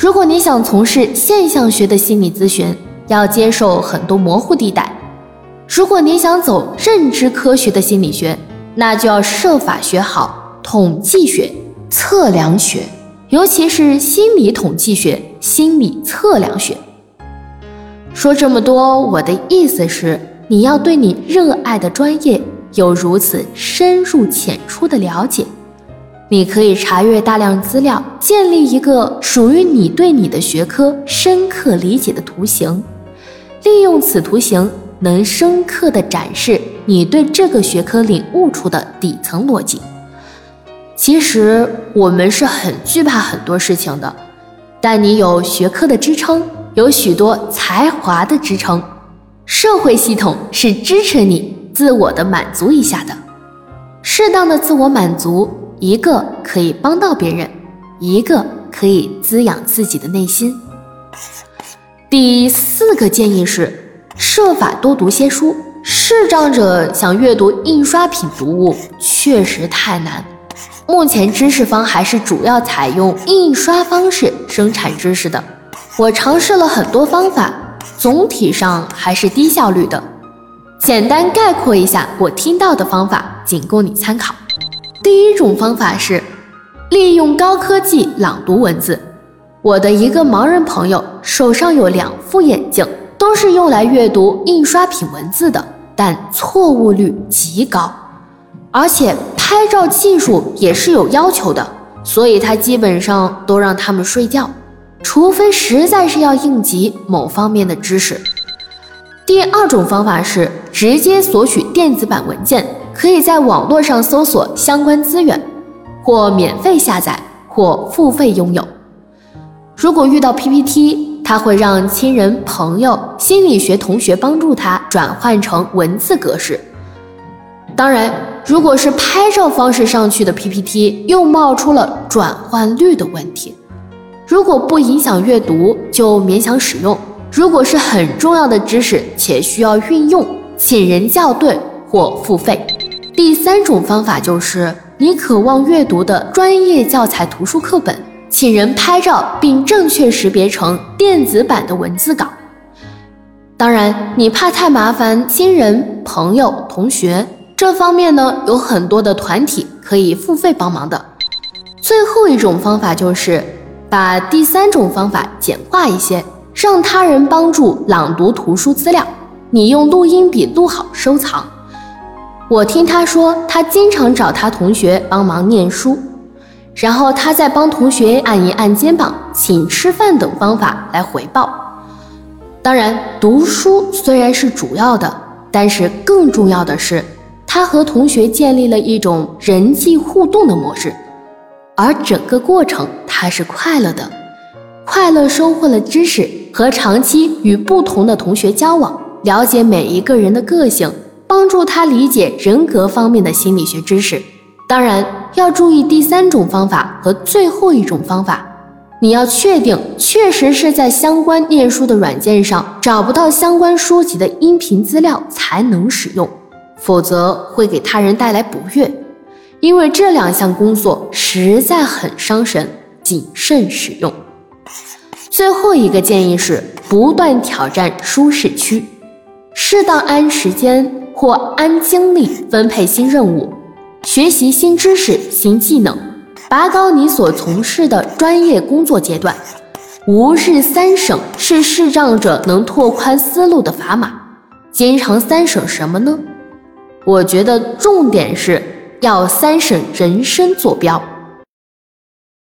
如果你想从事现象学的心理咨询，要接受很多模糊地带；如果你想走认知科学的心理学，那就要设法学好统计学、测量学，尤其是心理统计学、心理测量学。说这么多，我的意思是，你要对你热爱的专业有如此深入浅出的了解。你可以查阅大量资料，建立一个属于你对你的学科深刻理解的图形，利用此图形能深刻地展示你对这个学科领悟出的底层逻辑。其实我们是很惧怕很多事情的，但你有学科的支撑，有许多才华的支撑，社会系统是支持你自我的满足一下的，适当的自我满足。一个可以帮到别人，一个可以滋养自己的内心。第四个建议是，设法多读些书。视障者想阅读印刷品读物确实太难。目前知识方还是主要采用印刷方式生产知识的。我尝试了很多方法，总体上还是低效率的。简单概括一下我听到的方法，仅供你参考。第一种方法是利用高科技朗读文字。我的一个盲人朋友手上有两副眼镜，都是用来阅读印刷品文字的，但错误率极高，而且拍照技术也是有要求的，所以他基本上都让他们睡觉，除非实在是要应急某方面的知识。第二种方法是直接索取电子版文件。可以在网络上搜索相关资源，或免费下载，或付费拥有。如果遇到 PPT，他会让亲人、朋友、心理学同学帮助他转换成文字格式。当然，如果是拍照方式上去的 PPT，又冒出了转换率的问题。如果不影响阅读，就勉强使用；如果是很重要的知识且需要运用，请人校对或付费。第三种方法就是，你渴望阅读的专业教材图书课本，请人拍照并正确识别成电子版的文字稿。当然，你怕太麻烦亲人、朋友、同学，这方面呢有很多的团体可以付费帮忙的。最后一种方法就是把第三种方法简化一些，让他人帮助朗读图书资料，你用录音笔录好收藏。我听他说，他经常找他同学帮忙念书，然后他再帮同学按一按肩膀、请吃饭等方法来回报。当然，读书虽然是主要的，但是更重要的是，他和同学建立了一种人际互动的模式，而整个过程他是快乐的，快乐收获了知识和长期与不同的同学交往，了解每一个人的个性。帮助他理解人格方面的心理学知识，当然要注意第三种方法和最后一种方法。你要确定确实是在相关念书的软件上找不到相关书籍的音频资料才能使用，否则会给他人带来不悦。因为这两项工作实在很伤神，谨慎使用。最后一个建议是不断挑战舒适区，适当按时间。或按精力分配新任务，学习新知识、新技能，拔高你所从事的专业工作阶段。吾日三省是视障者能拓宽思路的砝码。经常三省什么呢？我觉得重点是要三省人生坐标。